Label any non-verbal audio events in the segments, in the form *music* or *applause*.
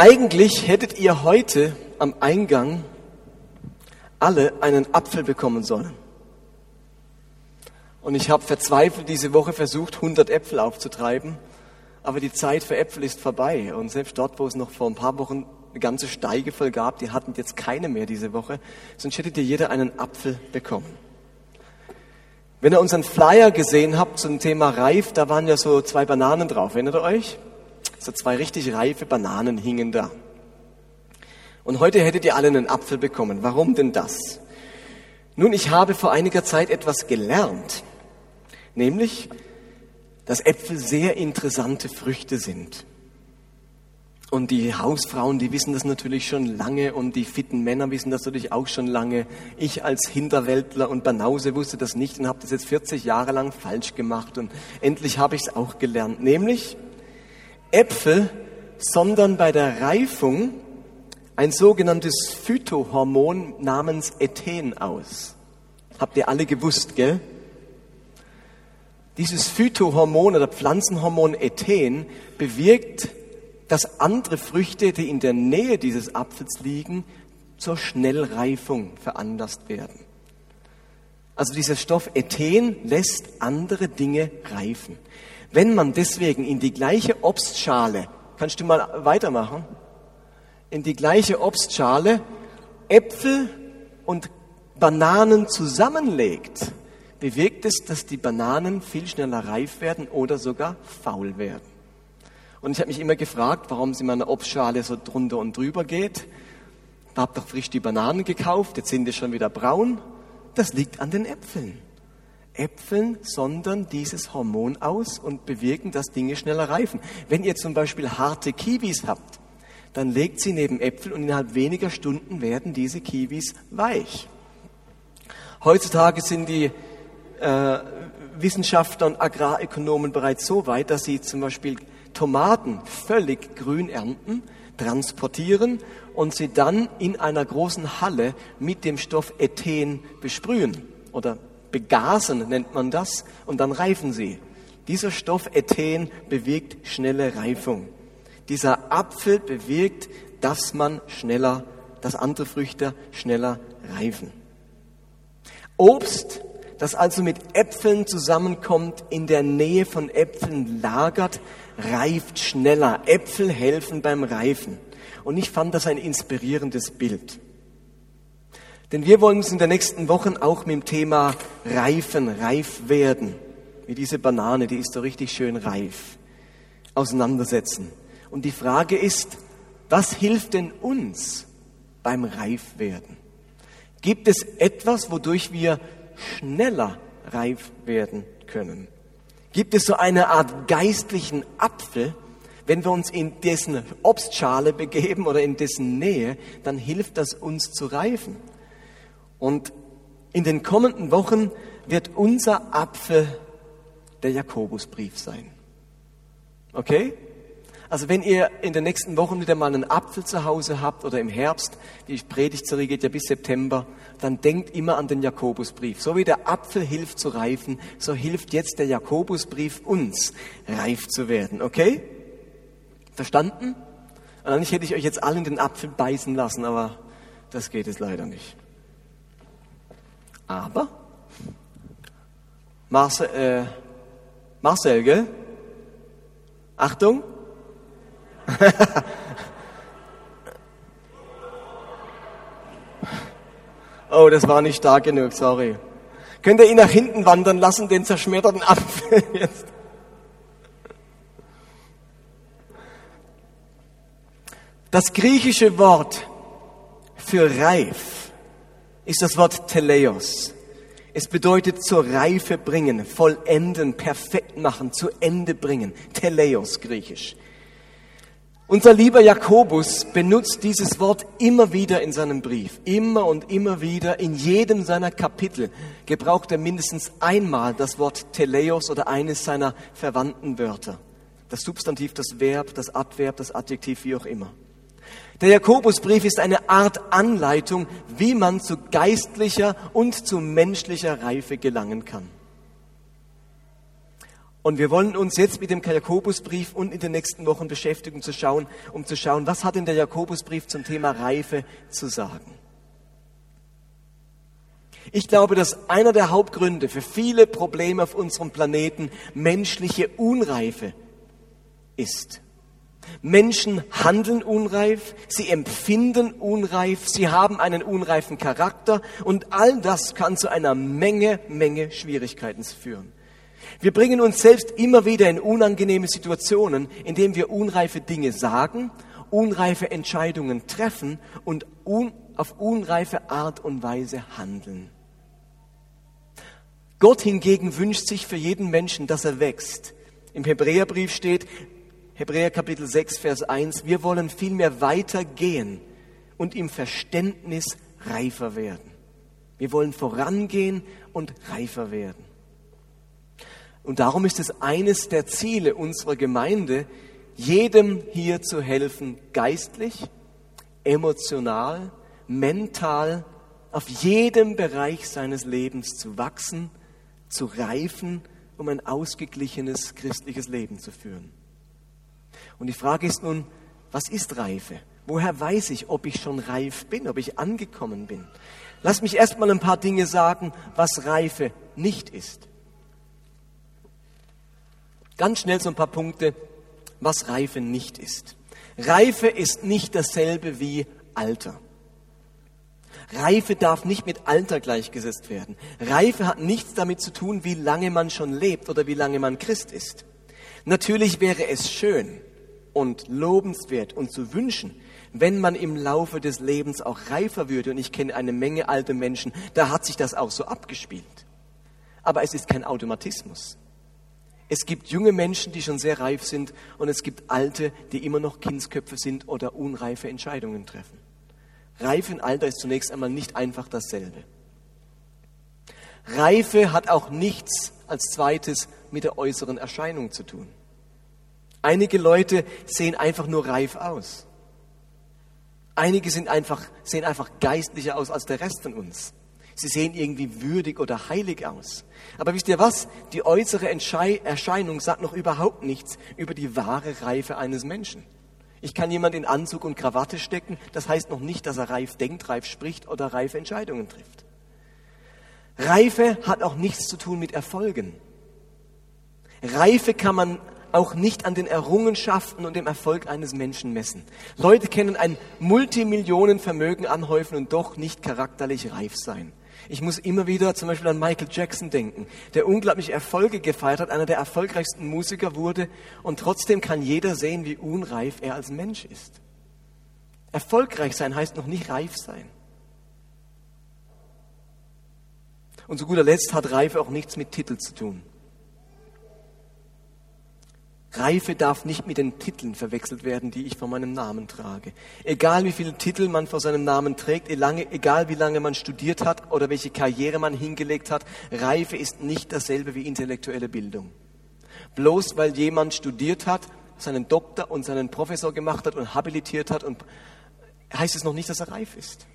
Eigentlich hättet ihr heute am Eingang alle einen Apfel bekommen sollen. Und ich habe verzweifelt diese Woche versucht, 100 Äpfel aufzutreiben, aber die Zeit für Äpfel ist vorbei. Und selbst dort, wo es noch vor ein paar Wochen eine ganze Steige voll gab, die hatten jetzt keine mehr diese Woche, sonst hättet ihr jeder einen Apfel bekommen. Wenn ihr unseren Flyer gesehen habt zum Thema Reif, da waren ja so zwei Bananen drauf, erinnert ihr euch? So zwei richtig reife Bananen hingen da. Und heute hättet ihr alle einen Apfel bekommen. Warum denn das? Nun, ich habe vor einiger Zeit etwas gelernt, nämlich, dass Äpfel sehr interessante Früchte sind. Und die Hausfrauen, die wissen das natürlich schon lange und die fitten Männer wissen das natürlich auch schon lange. Ich als Hinterwäldler und Banause wusste das nicht und habe das jetzt 40 Jahre lang falsch gemacht und endlich habe ich es auch gelernt. Nämlich, Äpfel sondern bei der Reifung ein sogenanntes Phytohormon namens Ethen aus. Habt ihr alle gewusst, gell? Dieses Phytohormon oder Pflanzenhormon Ethen bewirkt, dass andere Früchte, die in der Nähe dieses Apfels liegen, zur Schnellreifung veranlasst werden. Also dieser Stoff Ethen lässt andere Dinge reifen. Wenn man deswegen in die gleiche Obstschale, kannst du mal weitermachen, in die gleiche Obstschale Äpfel und Bananen zusammenlegt, bewirkt es, dass die Bananen viel schneller reif werden oder sogar faul werden. Und ich habe mich immer gefragt, warum sie in meiner Obstschale so drunter und drüber geht. Ich habe doch frisch die Bananen gekauft, jetzt sind die schon wieder braun. Das liegt an den Äpfeln. Äpfeln sondern dieses Hormon aus und bewirken, dass Dinge schneller reifen. Wenn ihr zum Beispiel harte Kiwis habt, dann legt sie neben Äpfel und innerhalb weniger Stunden werden diese Kiwis weich. Heutzutage sind die äh, Wissenschaftler und Agrarökonomen bereits so weit, dass sie zum Beispiel Tomaten völlig grün ernten, transportieren und sie dann in einer großen Halle mit dem Stoff Ethen besprühen oder begasen nennt man das und dann reifen sie. Dieser Stoff Ethen bewirkt schnelle Reifung. Dieser Apfel bewirkt, dass man schneller, dass andere Früchte schneller reifen. Obst, das also mit Äpfeln zusammenkommt, in der Nähe von Äpfeln lagert, reift schneller. Äpfel helfen beim Reifen. Und ich fand das ein inspirierendes Bild. Denn wir wollen uns in den nächsten Wochen auch mit dem Thema Reifen, reif werden, wie diese Banane, die ist so richtig schön reif, auseinandersetzen. Und die Frage ist, was hilft denn uns beim Reifwerden? Gibt es etwas, wodurch wir schneller reif werden können? Gibt es so eine Art geistlichen Apfel, wenn wir uns in dessen Obstschale begeben oder in dessen Nähe, dann hilft das uns zu reifen. Und in den kommenden Wochen wird unser Apfel der Jakobusbrief sein. Okay? Also wenn ihr in den nächsten Wochen wieder mal einen Apfel zu Hause habt oder im Herbst, die Predigtserie geht ja bis September, dann denkt immer an den Jakobusbrief. So wie der Apfel hilft zu reifen, so hilft jetzt der Jakobusbrief uns, reif zu werden. Okay? Verstanden? Und eigentlich hätte ich euch jetzt alle in den Apfel beißen lassen, aber das geht es leider nicht. Aber Marcel, äh, Marcel, gell? Achtung. *laughs* oh, das war nicht stark genug, sorry. Könnt ihr ihn nach hinten wandern lassen, den zerschmetterten Apfel *laughs* jetzt? Das griechische Wort für reif ist das Wort Teleios. Es bedeutet zur Reife bringen, vollenden, perfekt machen, zu Ende bringen. Teleios, griechisch. Unser lieber Jakobus benutzt dieses Wort immer wieder in seinem Brief. Immer und immer wieder in jedem seiner Kapitel gebraucht er mindestens einmal das Wort Teleios oder eines seiner verwandten Wörter. Das Substantiv, das Verb, das Adverb, das Adjektiv, wie auch immer. Der Jakobusbrief ist eine Art Anleitung, wie man zu geistlicher und zu menschlicher Reife gelangen kann. Und wir wollen uns jetzt mit dem Jakobusbrief und in den nächsten Wochen beschäftigen, um zu schauen, um zu schauen, was hat denn der Jakobusbrief zum Thema Reife zu sagen. Ich glaube, dass einer der Hauptgründe für viele Probleme auf unserem Planeten menschliche Unreife ist. Menschen handeln unreif, sie empfinden unreif, sie haben einen unreifen Charakter und all das kann zu einer Menge, Menge Schwierigkeiten führen. Wir bringen uns selbst immer wieder in unangenehme Situationen, indem wir unreife Dinge sagen, unreife Entscheidungen treffen und un auf unreife Art und Weise handeln. Gott hingegen wünscht sich für jeden Menschen, dass er wächst. Im Hebräerbrief steht, Hebräer Kapitel 6, Vers 1, wir wollen vielmehr weitergehen und im Verständnis reifer werden. Wir wollen vorangehen und reifer werden. Und darum ist es eines der Ziele unserer Gemeinde, jedem hier zu helfen, geistlich, emotional, mental, auf jedem Bereich seines Lebens zu wachsen zu reifen, um ein ausgeglichenes christliches Leben zu führen. Und die Frage ist nun, was ist Reife? Woher weiß ich, ob ich schon reif bin, ob ich angekommen bin? Lass mich erstmal ein paar Dinge sagen, was Reife nicht ist. Ganz schnell so ein paar Punkte, was Reife nicht ist. Reife ist nicht dasselbe wie Alter. Reife darf nicht mit Alter gleichgesetzt werden. Reife hat nichts damit zu tun, wie lange man schon lebt oder wie lange man Christ ist. Natürlich wäre es schön und lobenswert und zu wünschen, wenn man im Laufe des Lebens auch reifer würde. Und ich kenne eine Menge alte Menschen, da hat sich das auch so abgespielt. Aber es ist kein Automatismus. Es gibt junge Menschen, die schon sehr reif sind und es gibt alte, die immer noch Kindsköpfe sind oder unreife Entscheidungen treffen. Reife und Alter ist zunächst einmal nicht einfach dasselbe. Reife hat auch nichts als zweites mit der äußeren Erscheinung zu tun. Einige Leute sehen einfach nur reif aus. Einige sind einfach, sehen einfach geistlicher aus als der Rest von uns. Sie sehen irgendwie würdig oder heilig aus. Aber wisst ihr was? Die äußere Erscheinung sagt noch überhaupt nichts über die wahre Reife eines Menschen. Ich kann jemand in Anzug und Krawatte stecken, das heißt noch nicht, dass er reif denkt, reif spricht oder reif Entscheidungen trifft. Reife hat auch nichts zu tun mit Erfolgen. Reife kann man auch nicht an den Errungenschaften und dem Erfolg eines Menschen messen. Leute können ein Multimillionenvermögen anhäufen und doch nicht charakterlich reif sein. Ich muss immer wieder zum Beispiel an Michael Jackson denken, der unglaublich Erfolge gefeiert hat, einer der erfolgreichsten Musiker wurde und trotzdem kann jeder sehen, wie unreif er als Mensch ist. Erfolgreich sein heißt noch nicht reif sein. Und zu guter Letzt hat Reife auch nichts mit Titel zu tun. Reife darf nicht mit den Titeln verwechselt werden, die ich vor meinem Namen trage. Egal wie viele Titel man vor seinem Namen trägt, egal wie lange man studiert hat oder welche Karriere man hingelegt hat, Reife ist nicht dasselbe wie intellektuelle Bildung. Bloß weil jemand studiert hat, seinen Doktor und seinen Professor gemacht hat und habilitiert hat, und heißt es noch nicht, dass er reif ist.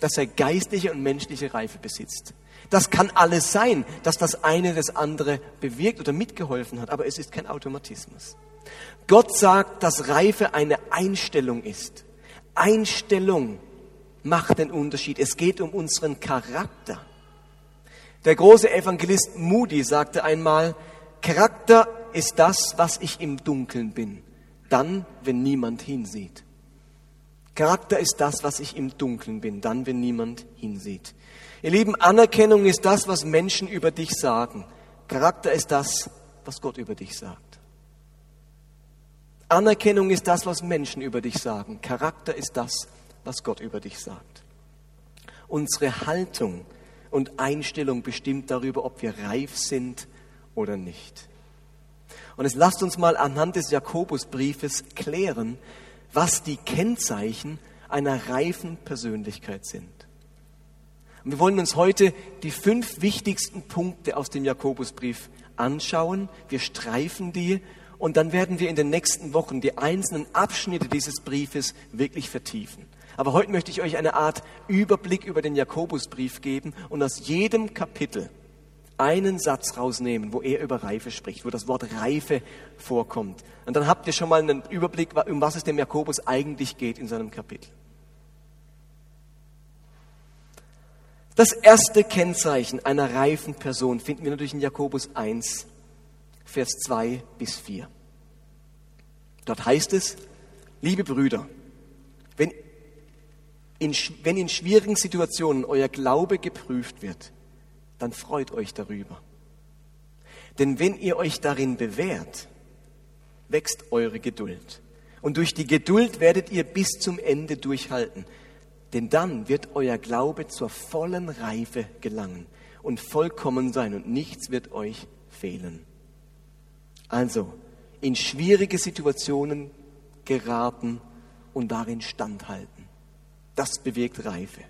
Dass er geistliche und menschliche Reife besitzt. Das kann alles sein, dass das eine das andere bewirkt oder mitgeholfen hat, aber es ist kein Automatismus. Gott sagt, dass Reife eine Einstellung ist. Einstellung macht den Unterschied. Es geht um unseren Charakter. Der große Evangelist Moody sagte einmal, Charakter ist das, was ich im Dunkeln bin, dann, wenn niemand hinsieht. Charakter ist das, was ich im Dunkeln bin, dann, wenn niemand hinsieht. Ihr Lieben, Anerkennung ist das, was Menschen über dich sagen. Charakter ist das, was Gott über dich sagt. Anerkennung ist das, was Menschen über dich sagen. Charakter ist das, was Gott über dich sagt. Unsere Haltung und Einstellung bestimmt darüber, ob wir reif sind oder nicht. Und es lasst uns mal anhand des Jakobusbriefes klären, was die Kennzeichen einer reifen Persönlichkeit sind. Und wir wollen uns heute die fünf wichtigsten Punkte aus dem Jakobusbrief anschauen. Wir streifen die und dann werden wir in den nächsten Wochen die einzelnen Abschnitte dieses Briefes wirklich vertiefen. Aber heute möchte ich euch eine Art Überblick über den Jakobusbrief geben und aus jedem Kapitel einen Satz rausnehmen, wo er über Reife spricht, wo das Wort Reife vorkommt. Und dann habt ihr schon mal einen Überblick, um was es dem Jakobus eigentlich geht in seinem Kapitel. Das erste Kennzeichen einer reifen Person finden wir natürlich in Jakobus 1, Vers 2 bis 4. Dort heißt es, liebe Brüder, wenn in, wenn in schwierigen Situationen euer Glaube geprüft wird, dann freut euch darüber. Denn wenn ihr euch darin bewährt, wächst eure Geduld. Und durch die Geduld werdet ihr bis zum Ende durchhalten. Denn dann wird euer Glaube zur vollen Reife gelangen und vollkommen sein und nichts wird euch fehlen. Also, in schwierige Situationen geraten und darin standhalten. Das bewirkt Reife.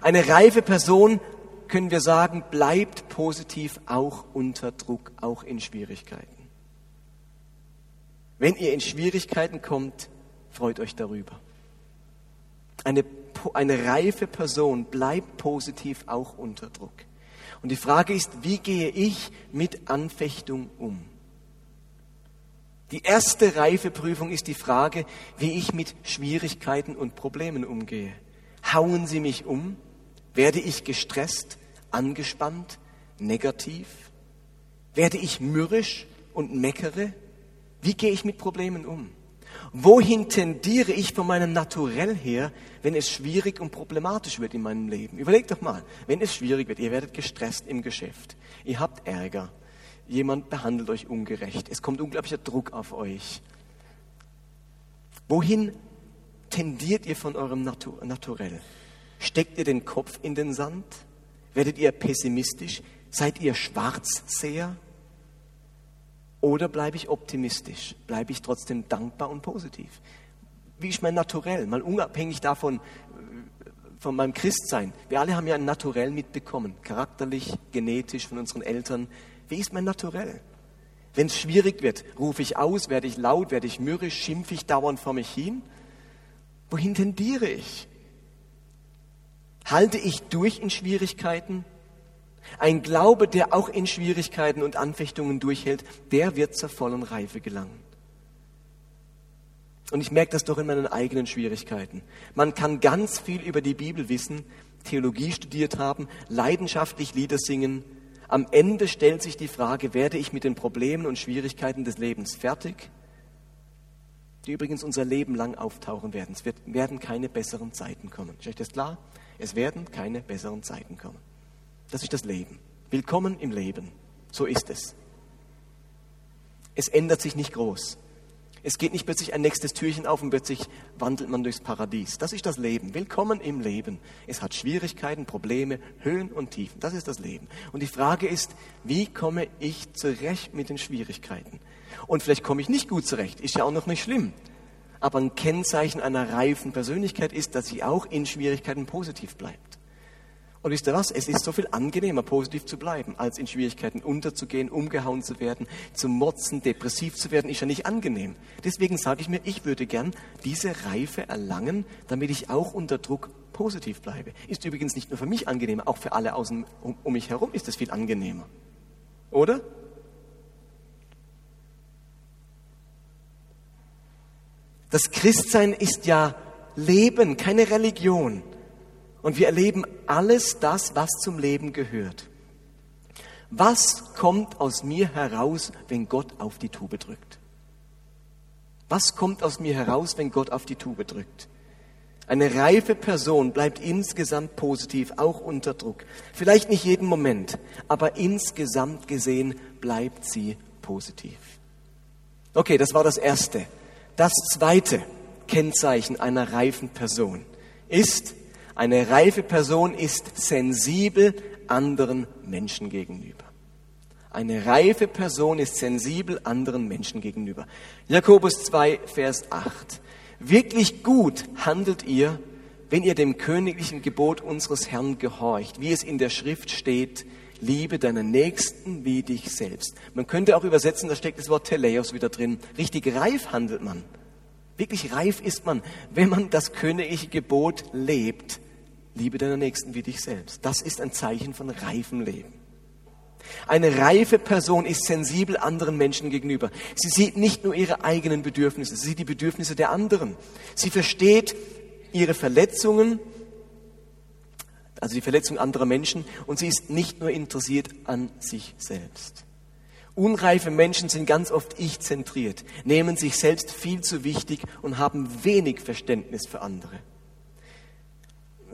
Eine reife Person, können wir sagen, bleibt positiv auch unter Druck, auch in Schwierigkeiten. Wenn ihr in Schwierigkeiten kommt, freut euch darüber. Eine, eine reife Person bleibt positiv auch unter Druck. Und die Frage ist, wie gehe ich mit Anfechtung um? Die erste Reifeprüfung ist die Frage, wie ich mit Schwierigkeiten und Problemen umgehe. Hauen sie mich um? Werde ich gestresst, angespannt, negativ? Werde ich mürrisch und meckere? Wie gehe ich mit Problemen um? Wohin tendiere ich von meinem Naturell her, wenn es schwierig und problematisch wird in meinem Leben? Überlegt doch mal, wenn es schwierig wird, ihr werdet gestresst im Geschäft, ihr habt Ärger, jemand behandelt euch ungerecht, es kommt unglaublicher Druck auf euch. Wohin tendiert ihr von eurem Natur Naturell? Steckt ihr den Kopf in den Sand? Werdet ihr pessimistisch? Seid ihr Schwarzseher? Oder bleibe ich optimistisch? Bleibe ich trotzdem dankbar und positiv? Wie ist mein Naturell? Mal unabhängig davon, von meinem Christsein. Wir alle haben ja ein Naturell mitbekommen, charakterlich, genetisch von unseren Eltern. Wie ist mein Naturell? Wenn es schwierig wird, rufe ich aus, werde ich laut, werde ich mürrisch, schimpfe ich dauernd vor mich hin? Wohin tendiere ich? Halte ich durch in Schwierigkeiten? Ein Glaube, der auch in Schwierigkeiten und Anfechtungen durchhält, der wird zur vollen Reife gelangen. Und ich merke das doch in meinen eigenen Schwierigkeiten. Man kann ganz viel über die Bibel wissen, Theologie studiert haben, leidenschaftlich Lieder singen. Am Ende stellt sich die Frage, werde ich mit den Problemen und Schwierigkeiten des Lebens fertig? Die übrigens unser Leben lang auftauchen werden. Es wird, werden keine besseren Zeiten kommen. Ist euch das klar? Es werden keine besseren Zeiten kommen. Das ist das Leben. Willkommen im Leben. So ist es. Es ändert sich nicht groß. Es geht nicht plötzlich ein nächstes Türchen auf und plötzlich wandelt man durchs Paradies. Das ist das Leben. Willkommen im Leben. Es hat Schwierigkeiten, Probleme, Höhen und Tiefen. Das ist das Leben. Und die Frage ist, wie komme ich zurecht mit den Schwierigkeiten? Und vielleicht komme ich nicht gut zurecht. Ist ja auch noch nicht schlimm. Aber ein Kennzeichen einer reifen Persönlichkeit ist, dass sie auch in Schwierigkeiten positiv bleibt. Und wisst ihr was? Es ist so viel angenehmer, positiv zu bleiben, als in Schwierigkeiten unterzugehen, umgehauen zu werden, zu motzen, depressiv zu werden, ist ja nicht angenehm. Deswegen sage ich mir, ich würde gern diese Reife erlangen, damit ich auch unter Druck positiv bleibe. Ist übrigens nicht nur für mich angenehmer, auch für alle außen um, um mich herum ist es viel angenehmer. Oder? Das Christsein ist ja Leben, keine Religion. Und wir erleben alles das, was zum Leben gehört. Was kommt aus mir heraus, wenn Gott auf die Tube drückt? Was kommt aus mir heraus, wenn Gott auf die Tube drückt? Eine reife Person bleibt insgesamt positiv, auch unter Druck. Vielleicht nicht jeden Moment, aber insgesamt gesehen bleibt sie positiv. Okay, das war das Erste. Das zweite Kennzeichen einer reifen Person ist, eine reife Person ist sensibel anderen Menschen gegenüber. Eine reife Person ist sensibel anderen Menschen gegenüber. Jakobus 2, Vers 8. Wirklich gut handelt ihr, wenn ihr dem königlichen Gebot unseres Herrn gehorcht, wie es in der Schrift steht, liebe deinen Nächsten wie dich selbst. Man könnte auch übersetzen, da steckt das Wort Teleos wieder drin. Richtig reif handelt man. Wirklich reif ist man, wenn man das königliche Gebot lebt. Liebe deinen Nächsten wie dich selbst. Das ist ein Zeichen von reifem Leben. Eine reife Person ist sensibel anderen Menschen gegenüber. Sie sieht nicht nur ihre eigenen Bedürfnisse, sie sieht die Bedürfnisse der anderen. Sie versteht ihre Verletzungen, also die Verletzung anderer Menschen, und sie ist nicht nur interessiert an sich selbst. Unreife Menschen sind ganz oft ich-zentriert, nehmen sich selbst viel zu wichtig und haben wenig Verständnis für andere.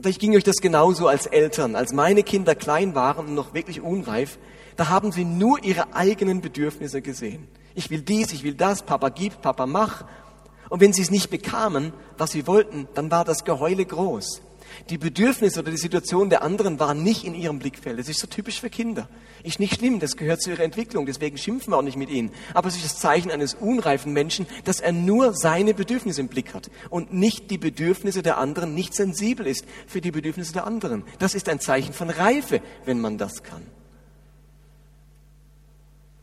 Vielleicht ging euch das genauso als Eltern. Als meine Kinder klein waren und noch wirklich unreif, da haben sie nur ihre eigenen Bedürfnisse gesehen. Ich will dies, ich will das, Papa gib, Papa mach. Und wenn sie es nicht bekamen, was sie wollten, dann war das Geheule groß. Die Bedürfnisse oder die Situation der anderen waren nicht in ihrem Blickfeld. Das ist so typisch für Kinder. Ist nicht schlimm, das gehört zu ihrer Entwicklung, deswegen schimpfen wir auch nicht mit ihnen. Aber es ist das Zeichen eines unreifen Menschen, dass er nur seine Bedürfnisse im Blick hat und nicht die Bedürfnisse der anderen, nicht sensibel ist für die Bedürfnisse der anderen. Das ist ein Zeichen von Reife, wenn man das kann.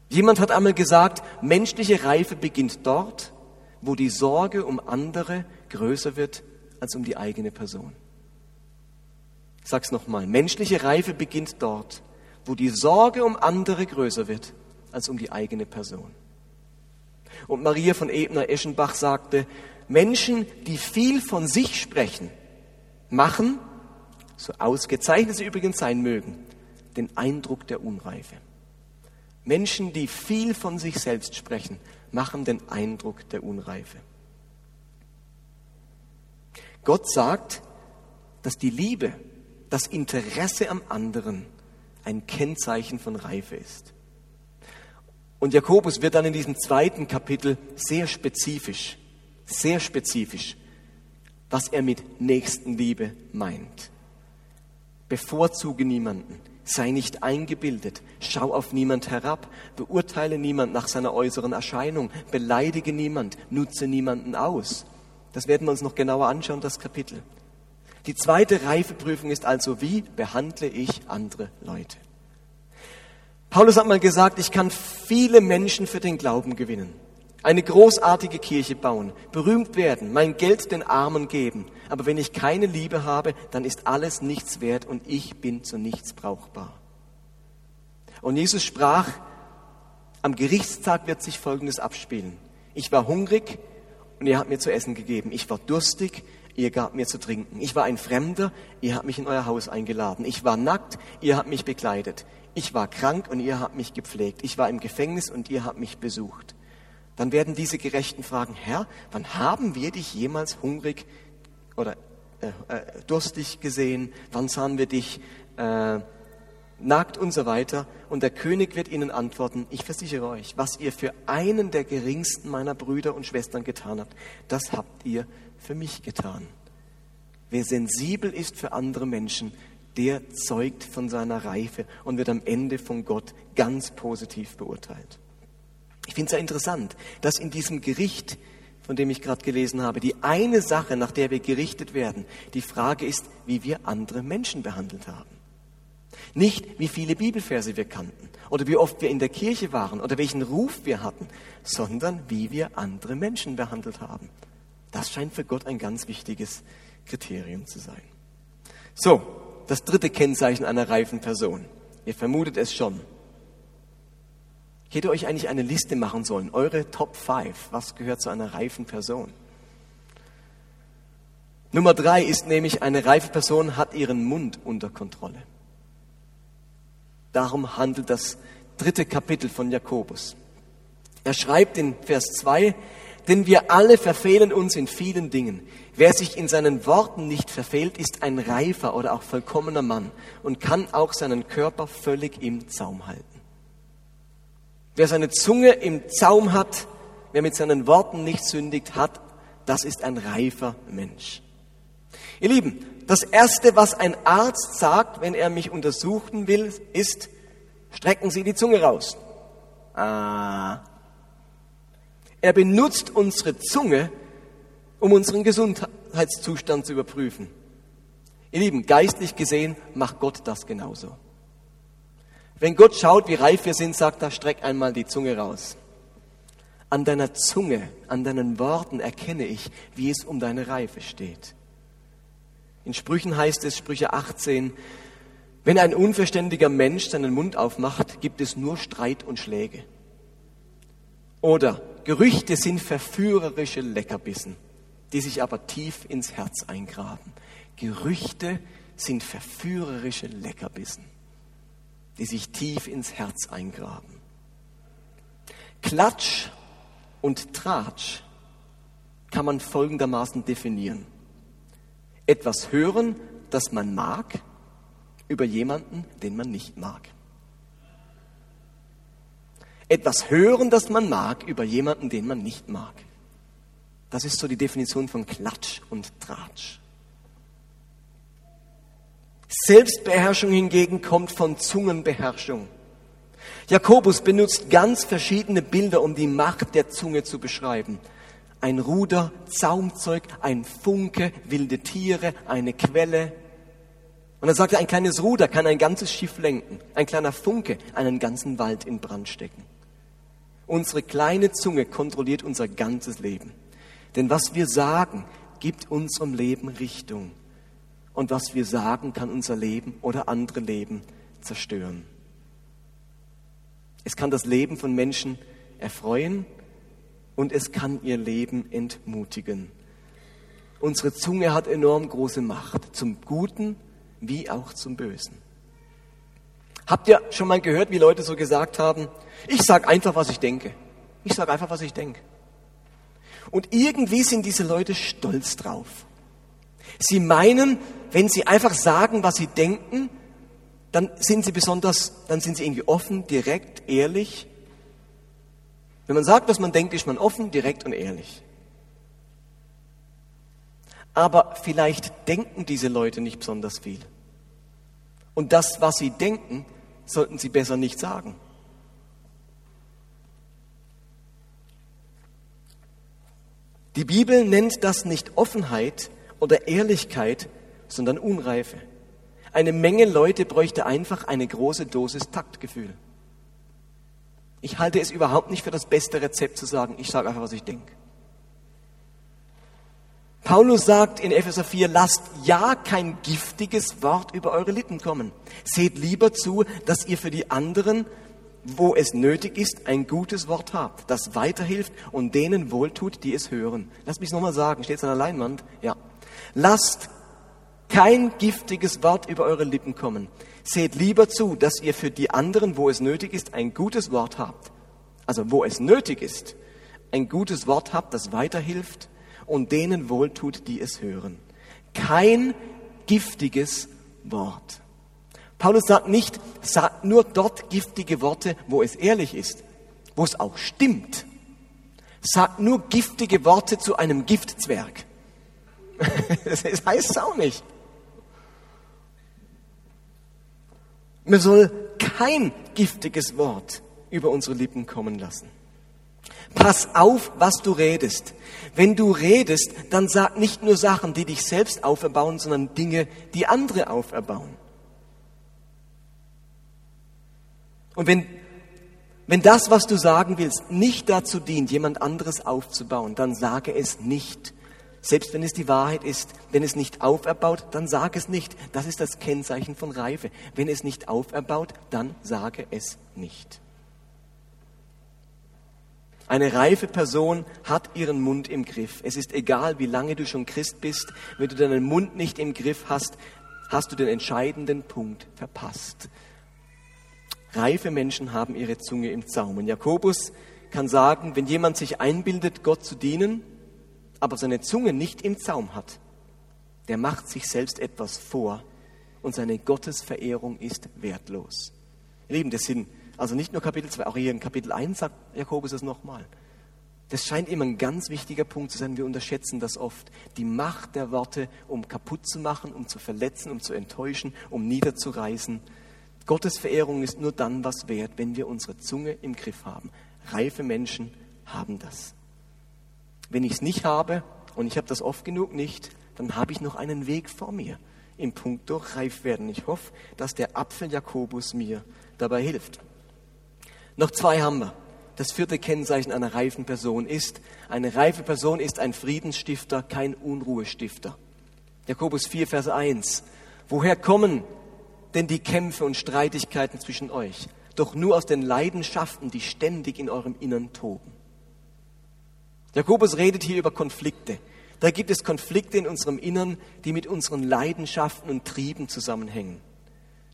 Jemand hat einmal gesagt, menschliche Reife beginnt dort, wo die Sorge um andere größer wird als um die eigene Person. Ich sag's nochmal. Menschliche Reife beginnt dort, wo die Sorge um andere größer wird als um die eigene Person. Und Maria von Ebner-Eschenbach sagte, Menschen, die viel von sich sprechen, machen, so ausgezeichnet sie übrigens sein mögen, den Eindruck der Unreife. Menschen, die viel von sich selbst sprechen, machen den Eindruck der Unreife. Gott sagt, dass die Liebe das Interesse am anderen ein Kennzeichen von Reife ist. Und Jakobus wird dann in diesem zweiten Kapitel sehr spezifisch, sehr spezifisch, was er mit Nächstenliebe meint. Bevorzuge niemanden, sei nicht eingebildet, schau auf niemand herab, beurteile niemand nach seiner äußeren Erscheinung, beleidige niemand, nutze niemanden aus. Das werden wir uns noch genauer anschauen, das Kapitel. Die zweite Reifeprüfung ist also, wie behandle ich andere Leute? Paulus hat mal gesagt, ich kann viele Menschen für den Glauben gewinnen, eine großartige Kirche bauen, berühmt werden, mein Geld den Armen geben. Aber wenn ich keine Liebe habe, dann ist alles nichts wert und ich bin zu nichts brauchbar. Und Jesus sprach, am Gerichtstag wird sich Folgendes abspielen. Ich war hungrig und ihr habt mir zu essen gegeben. Ich war durstig, ihr gabt mir zu trinken. Ich war ein Fremder, ihr habt mich in euer Haus eingeladen. Ich war nackt, ihr habt mich bekleidet. Ich war krank und ihr habt mich gepflegt. Ich war im Gefängnis und ihr habt mich besucht. Dann werden diese Gerechten fragen, Herr, wann haben wir dich jemals hungrig oder äh, äh, durstig gesehen? Wann sahen wir dich äh, nackt und so weiter? Und der König wird ihnen antworten, ich versichere euch, was ihr für einen der geringsten meiner Brüder und Schwestern getan habt, das habt ihr für mich getan. Wer sensibel ist für andere Menschen, der zeugt von seiner Reife und wird am Ende von Gott ganz positiv beurteilt. Ich finde es ja interessant, dass in diesem Gericht, von dem ich gerade gelesen habe, die eine Sache, nach der wir gerichtet werden, die Frage ist, wie wir andere Menschen behandelt haben. Nicht, wie viele Bibelverse wir kannten oder wie oft wir in der Kirche waren oder welchen Ruf wir hatten, sondern wie wir andere Menschen behandelt haben. Das scheint für Gott ein ganz wichtiges Kriterium zu sein. So, das dritte Kennzeichen einer reifen Person. Ihr vermutet es schon. Ich hätte euch eigentlich eine Liste machen sollen, eure Top 5. Was gehört zu einer reifen Person? Nummer drei ist nämlich, eine reife Person hat ihren Mund unter Kontrolle. Darum handelt das dritte Kapitel von Jakobus. Er schreibt in Vers 2, denn wir alle verfehlen uns in vielen Dingen. Wer sich in seinen Worten nicht verfehlt, ist ein reifer oder auch vollkommener Mann und kann auch seinen Körper völlig im Zaum halten. Wer seine Zunge im Zaum hat, wer mit seinen Worten nicht sündigt hat, das ist ein reifer Mensch. Ihr Lieben, das Erste, was ein Arzt sagt, wenn er mich untersuchen will, ist, strecken Sie die Zunge raus. Ah, er benutzt unsere Zunge, um unseren Gesundheitszustand zu überprüfen. Ihr Lieben, geistlich gesehen macht Gott das genauso. Wenn Gott schaut, wie reif wir sind, sagt er, streck einmal die Zunge raus. An deiner Zunge, an deinen Worten erkenne ich, wie es um deine Reife steht. In Sprüchen heißt es, Sprüche 18, Wenn ein unverständiger Mensch seinen Mund aufmacht, gibt es nur Streit und Schläge. Oder Gerüchte sind verführerische Leckerbissen, die sich aber tief ins Herz eingraben. Gerüchte sind verführerische Leckerbissen, die sich tief ins Herz eingraben. Klatsch und Tratsch kann man folgendermaßen definieren. Etwas hören, das man mag, über jemanden, den man nicht mag. Etwas hören, das man mag, über jemanden, den man nicht mag. Das ist so die Definition von Klatsch und Tratsch. Selbstbeherrschung hingegen kommt von Zungenbeherrschung. Jakobus benutzt ganz verschiedene Bilder, um die Macht der Zunge zu beschreiben. Ein Ruder, Zaumzeug, ein Funke, wilde Tiere, eine Quelle. Und er sagt, ein kleines Ruder kann ein ganzes Schiff lenken, ein kleiner Funke einen ganzen Wald in Brand stecken. Unsere kleine Zunge kontrolliert unser ganzes Leben. Denn was wir sagen, gibt unserem Leben Richtung. Und was wir sagen, kann unser Leben oder andere Leben zerstören. Es kann das Leben von Menschen erfreuen und es kann ihr Leben entmutigen. Unsere Zunge hat enorm große Macht, zum Guten wie auch zum Bösen. Habt ihr schon mal gehört, wie Leute so gesagt haben, ich sage einfach, was ich denke. Ich sage einfach, was ich denke. Und irgendwie sind diese Leute stolz drauf. Sie meinen, wenn sie einfach sagen, was sie denken, dann sind sie besonders, dann sind sie irgendwie offen, direkt, ehrlich. Wenn man sagt, was man denkt, ist man offen, direkt und ehrlich. Aber vielleicht denken diese Leute nicht besonders viel. Und das, was sie denken, sollten sie besser nicht sagen. Die Bibel nennt das nicht Offenheit oder Ehrlichkeit, sondern Unreife. Eine Menge Leute bräuchte einfach eine große Dosis Taktgefühl. Ich halte es überhaupt nicht für das beste Rezept zu sagen, ich sage einfach, was ich denke. Paulus sagt in Epheser 4, lasst ja kein giftiges Wort über eure Lippen kommen. Seht lieber zu, dass ihr für die anderen wo es nötig ist, ein gutes Wort habt, das weiterhilft und denen wohltut, die es hören. Lass mich nochmal sagen, steht es an der Leinwand? Ja. Lasst kein giftiges Wort über eure Lippen kommen. Seht lieber zu, dass ihr für die anderen, wo es nötig ist, ein gutes Wort habt. Also wo es nötig ist, ein gutes Wort habt, das weiterhilft und denen wohltut, die es hören. Kein giftiges Wort. Paulus sagt nicht, sagt nur dort giftige Worte, wo es ehrlich ist, wo es auch stimmt. Sagt nur giftige Worte zu einem Giftzwerg. *laughs* das heißt es auch nicht. Man soll kein giftiges Wort über unsere Lippen kommen lassen. Pass auf, was du redest. Wenn du redest, dann sag nicht nur Sachen, die dich selbst auferbauen, sondern Dinge, die andere auferbauen. Und wenn, wenn das, was du sagen willst, nicht dazu dient, jemand anderes aufzubauen, dann sage es nicht. Selbst wenn es die Wahrheit ist, wenn es nicht auferbaut, dann sage es nicht. Das ist das Kennzeichen von Reife. Wenn es nicht auferbaut, dann sage es nicht. Eine reife Person hat ihren Mund im Griff. Es ist egal, wie lange du schon Christ bist, wenn du deinen Mund nicht im Griff hast, hast du den entscheidenden Punkt verpasst. Reife Menschen haben ihre Zunge im Zaum. Und Jakobus kann sagen, wenn jemand sich einbildet, Gott zu dienen, aber seine Zunge nicht im Zaum hat, der macht sich selbst etwas vor und seine Gottesverehrung ist wertlos. Lieben, das sind also nicht nur Kapitel 2, auch hier in Kapitel 1 sagt Jakobus es nochmal. Das scheint immer ein ganz wichtiger Punkt zu sein. Wir unterschätzen das oft. Die Macht der Worte, um kaputt zu machen, um zu verletzen, um zu enttäuschen, um niederzureißen. Gottes Verehrung ist nur dann was wert, wenn wir unsere Zunge im Griff haben. Reife Menschen haben das. Wenn ich es nicht habe, und ich habe das oft genug nicht, dann habe ich noch einen Weg vor mir im Punkt durch reif werden. Ich hoffe, dass der Apfel Jakobus mir dabei hilft. Noch zwei haben wir. Das vierte Kennzeichen einer reifen Person ist, eine reife Person ist ein Friedensstifter, kein Unruhestifter. Jakobus 4, Vers 1. Woher kommen denn die Kämpfe und Streitigkeiten zwischen euch, doch nur aus den Leidenschaften, die ständig in eurem Innern toben. Jakobus redet hier über Konflikte. Da gibt es Konflikte in unserem Innern, die mit unseren Leidenschaften und Trieben zusammenhängen.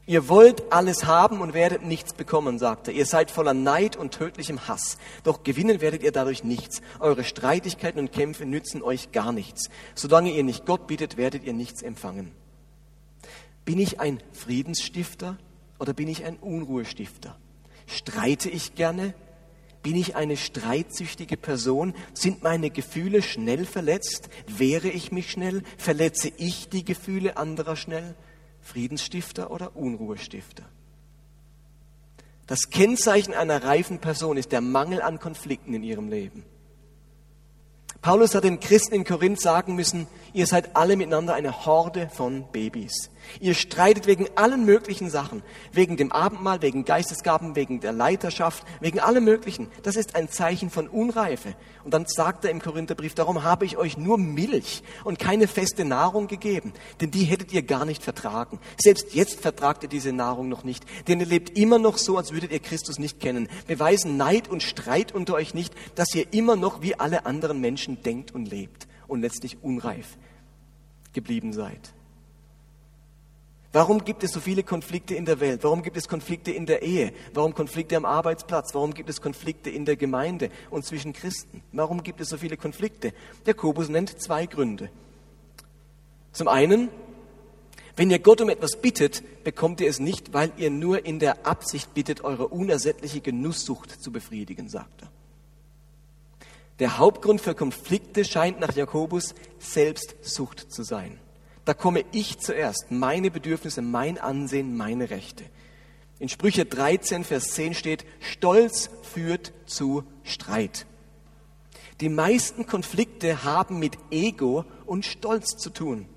Ihr wollt alles haben und werdet nichts bekommen, sagt er. Ihr seid voller Neid und tödlichem Hass. Doch gewinnen werdet ihr dadurch nichts. Eure Streitigkeiten und Kämpfe nützen euch gar nichts. Solange ihr nicht Gott bittet, werdet ihr nichts empfangen. Bin ich ein Friedensstifter oder bin ich ein Unruhestifter? Streite ich gerne? Bin ich eine streitsüchtige Person? Sind meine Gefühle schnell verletzt? Wehre ich mich schnell? Verletze ich die Gefühle anderer schnell? Friedensstifter oder Unruhestifter. Das Kennzeichen einer reifen Person ist der Mangel an Konflikten in ihrem Leben. Paulus hat den Christen in Korinth sagen müssen, ihr seid alle miteinander eine Horde von Babys. Ihr streitet wegen allen möglichen Sachen, wegen dem Abendmahl, wegen Geistesgaben, wegen der Leiterschaft, wegen allem Möglichen. Das ist ein Zeichen von Unreife. Und dann sagt er im Korintherbrief, darum habe ich euch nur Milch und keine feste Nahrung gegeben, denn die hättet ihr gar nicht vertragen. Selbst jetzt vertragt ihr diese Nahrung noch nicht, denn ihr lebt immer noch so, als würdet ihr Christus nicht kennen. Beweisen Neid und Streit unter euch nicht, dass ihr immer noch wie alle anderen Menschen denkt und lebt und letztlich unreif geblieben seid. Warum gibt es so viele Konflikte in der Welt? Warum gibt es Konflikte in der Ehe? Warum Konflikte am Arbeitsplatz? Warum gibt es Konflikte in der Gemeinde und zwischen Christen? Warum gibt es so viele Konflikte? Jakobus nennt zwei Gründe. Zum einen, wenn ihr Gott um etwas bittet, bekommt ihr es nicht, weil ihr nur in der Absicht bittet, eure unersättliche Genusssucht zu befriedigen, sagt er. Der Hauptgrund für Konflikte scheint nach Jakobus Selbstsucht zu sein. Da komme ich zuerst, meine Bedürfnisse, mein Ansehen, meine Rechte. In Sprüche 13, Vers 10 steht, Stolz führt zu Streit. Die meisten Konflikte haben mit Ego und Stolz zu tun.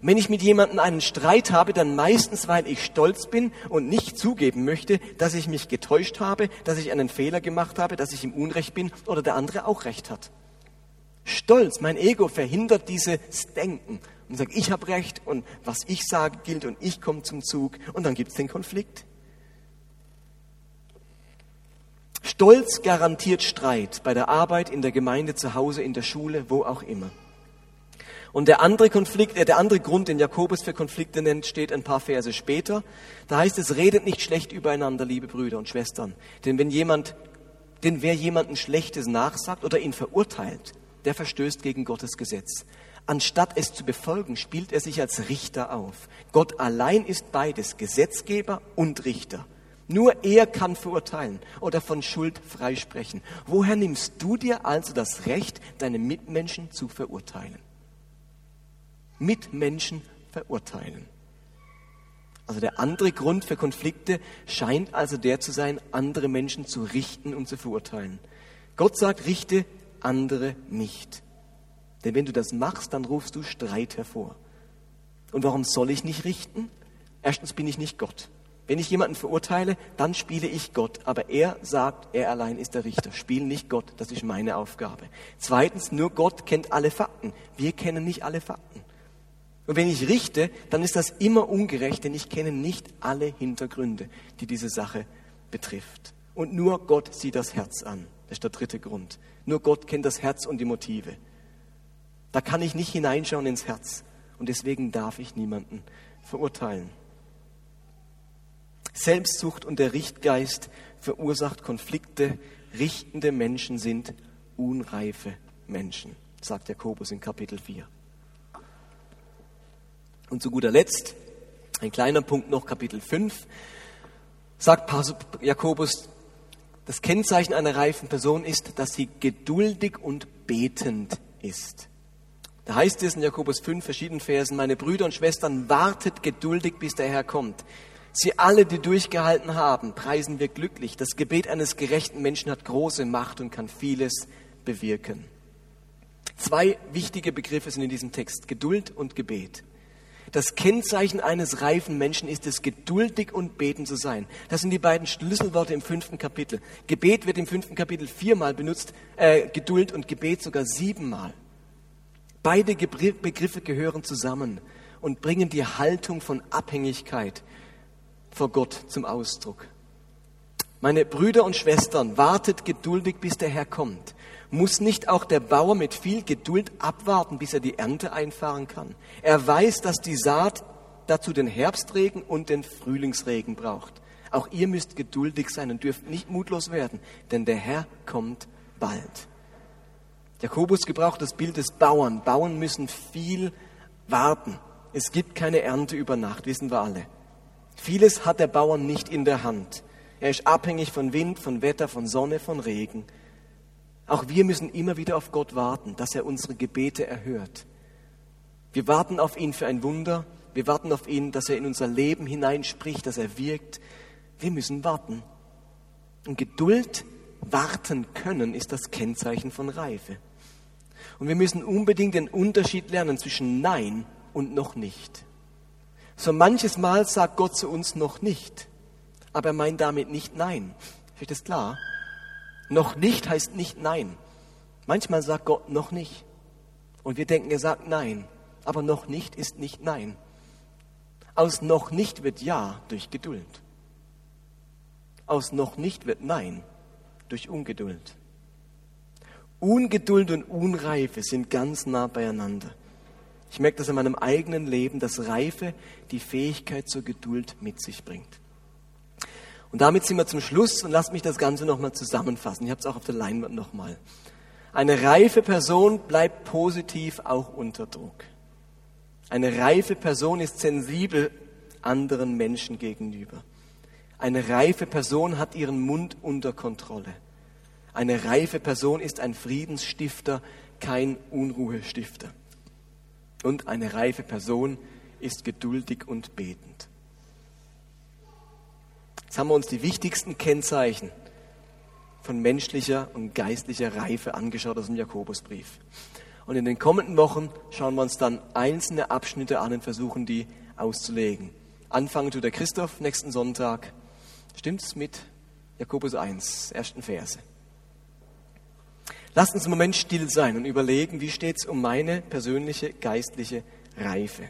Wenn ich mit jemandem einen Streit habe, dann meistens, weil ich stolz bin und nicht zugeben möchte, dass ich mich getäuscht habe, dass ich einen Fehler gemacht habe, dass ich im Unrecht bin oder der andere auch recht hat. Stolz, mein Ego verhindert dieses Denken und sagt, ich habe recht und was ich sage gilt und ich komme zum Zug und dann gibt es den Konflikt. Stolz garantiert Streit bei der Arbeit, in der Gemeinde, zu Hause, in der Schule, wo auch immer. Und der andere Konflikt, äh, der andere Grund, den Jakobus für Konflikte nennt, steht ein paar Verse später. Da heißt es, redet nicht schlecht übereinander, liebe Brüder und Schwestern. Denn wenn jemand, denn wer jemanden Schlechtes nachsagt oder ihn verurteilt, der verstößt gegen Gottes Gesetz. Anstatt es zu befolgen, spielt er sich als Richter auf. Gott allein ist beides, Gesetzgeber und Richter. Nur er kann verurteilen oder von Schuld freisprechen. Woher nimmst du dir also das Recht, deine Mitmenschen zu verurteilen? Mitmenschen verurteilen. Also der andere Grund für Konflikte scheint also der zu sein, andere Menschen zu richten und zu verurteilen. Gott sagt, richte andere nicht. Denn wenn du das machst, dann rufst du Streit hervor. Und warum soll ich nicht richten? Erstens bin ich nicht Gott. Wenn ich jemanden verurteile, dann spiele ich Gott. Aber er sagt, er allein ist der Richter. Spiel nicht Gott, das ist meine Aufgabe. Zweitens, nur Gott kennt alle Fakten. Wir kennen nicht alle Fakten. Und wenn ich richte, dann ist das immer ungerecht, denn ich kenne nicht alle Hintergründe, die diese Sache betrifft. Und nur Gott sieht das Herz an. Das ist der dritte Grund. Nur Gott kennt das Herz und die Motive. Da kann ich nicht hineinschauen ins Herz. Und deswegen darf ich niemanden verurteilen. Selbstsucht und der Richtgeist verursacht Konflikte. Richtende Menschen sind unreife Menschen, sagt Jakobus in Kapitel 4. Und zu guter Letzt, ein kleiner Punkt noch, Kapitel 5, sagt Jakobus, das Kennzeichen einer reifen Person ist, dass sie geduldig und betend ist. Da heißt es in Jakobus 5 verschiedenen Versen, meine Brüder und Schwestern, wartet geduldig, bis der Herr kommt. Sie alle, die durchgehalten haben, preisen wir glücklich. Das Gebet eines gerechten Menschen hat große Macht und kann vieles bewirken. Zwei wichtige Begriffe sind in diesem Text, Geduld und Gebet. Das Kennzeichen eines reifen Menschen ist es, geduldig und beten zu sein. Das sind die beiden Schlüsselworte im fünften Kapitel. Gebet wird im fünften Kapitel viermal benutzt, äh, Geduld und Gebet sogar siebenmal. Beide Begriffe gehören zusammen. und bringen die Haltung von Abhängigkeit vor Gott zum Ausdruck. Meine Brüder und Schwestern, wartet geduldig, bis der Herr kommt. Muss nicht auch der Bauer mit viel Geduld abwarten, bis er die Ernte einfahren kann? Er weiß, dass die Saat dazu den Herbstregen und den Frühlingsregen braucht. Auch ihr müsst geduldig sein und dürft nicht mutlos werden, denn der Herr kommt bald. Jakobus gebraucht das Bild des Bauern. Bauern müssen viel warten. Es gibt keine Ernte über Nacht, wissen wir alle. Vieles hat der Bauer nicht in der Hand. Er ist abhängig von Wind, von Wetter, von Sonne, von Regen. Auch wir müssen immer wieder auf Gott warten, dass er unsere Gebete erhört. Wir warten auf ihn für ein Wunder. Wir warten auf ihn, dass er in unser Leben hineinspricht, dass er wirkt. Wir müssen warten. Und Geduld warten können ist das Kennzeichen von Reife. Und wir müssen unbedingt den Unterschied lernen zwischen Nein und noch nicht. So manches Mal sagt Gott zu uns noch nicht, aber er meint damit nicht Nein. Ist das klar? Noch nicht heißt nicht Nein. Manchmal sagt Gott noch nicht. Und wir denken, er sagt Nein. Aber noch nicht ist nicht Nein. Aus noch nicht wird Ja durch Geduld. Aus noch nicht wird Nein durch Ungeduld. Ungeduld und Unreife sind ganz nah beieinander. Ich merke das in meinem eigenen Leben, dass Reife die Fähigkeit zur Geduld mit sich bringt. Und damit sind wir zum Schluss und lasst mich das Ganze nochmal zusammenfassen. Ich habe es auch auf der Leinwand nochmal. Eine reife Person bleibt positiv auch unter Druck. Eine reife Person ist sensibel anderen Menschen gegenüber. Eine reife Person hat ihren Mund unter Kontrolle. Eine reife Person ist ein Friedensstifter, kein Unruhestifter. Und eine reife Person ist geduldig und betend. Jetzt haben wir uns die wichtigsten Kennzeichen von menschlicher und geistlicher Reife angeschaut aus dem Jakobusbrief. Und in den kommenden Wochen schauen wir uns dann einzelne Abschnitte an und versuchen, die auszulegen. Anfangen tut der Christoph nächsten Sonntag. Stimmt's mit Jakobus 1, ersten Verse. Lasst uns einen Moment still sein und überlegen, wie steht's um meine persönliche geistliche Reife.